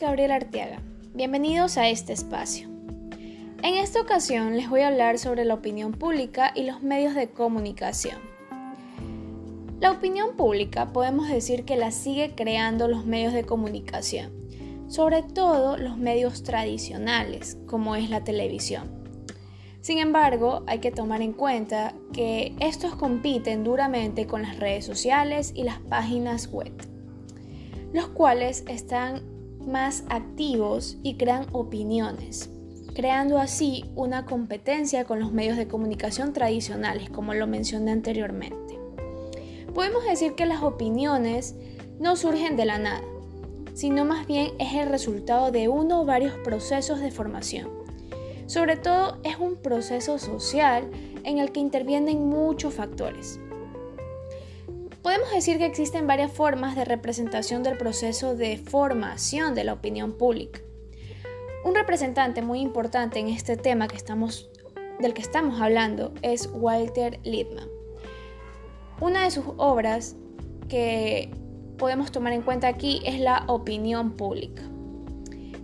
Gabriel Arteaga. Bienvenidos a este espacio. En esta ocasión les voy a hablar sobre la opinión pública y los medios de comunicación. La opinión pública podemos decir que la sigue creando los medios de comunicación, sobre todo los medios tradicionales, como es la televisión. Sin embargo, hay que tomar en cuenta que estos compiten duramente con las redes sociales y las páginas web, los cuales están más activos y crean opiniones, creando así una competencia con los medios de comunicación tradicionales, como lo mencioné anteriormente. Podemos decir que las opiniones no surgen de la nada, sino más bien es el resultado de uno o varios procesos de formación sobre todo es un proceso social en el que intervienen muchos factores. Podemos decir que existen varias formas de representación del proceso de formación de la opinión pública. Un representante muy importante en este tema del que estamos hablando es Walter Lippmann. Una de sus obras que podemos tomar en cuenta aquí es la opinión pública.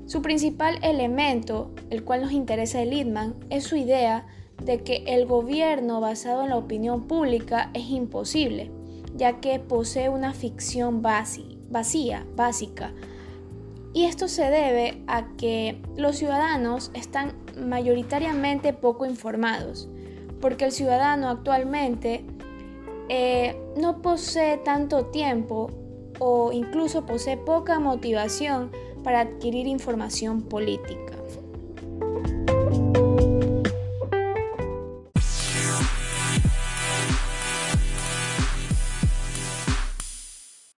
Su principal elemento, el cual nos interesa de Littman, es su idea de que el gobierno basado en la opinión pública es imposible, ya que posee una ficción vacía, básica. Y esto se debe a que los ciudadanos están mayoritariamente poco informados, porque el ciudadano actualmente eh, no posee tanto tiempo o incluso posee poca motivación para adquirir información política.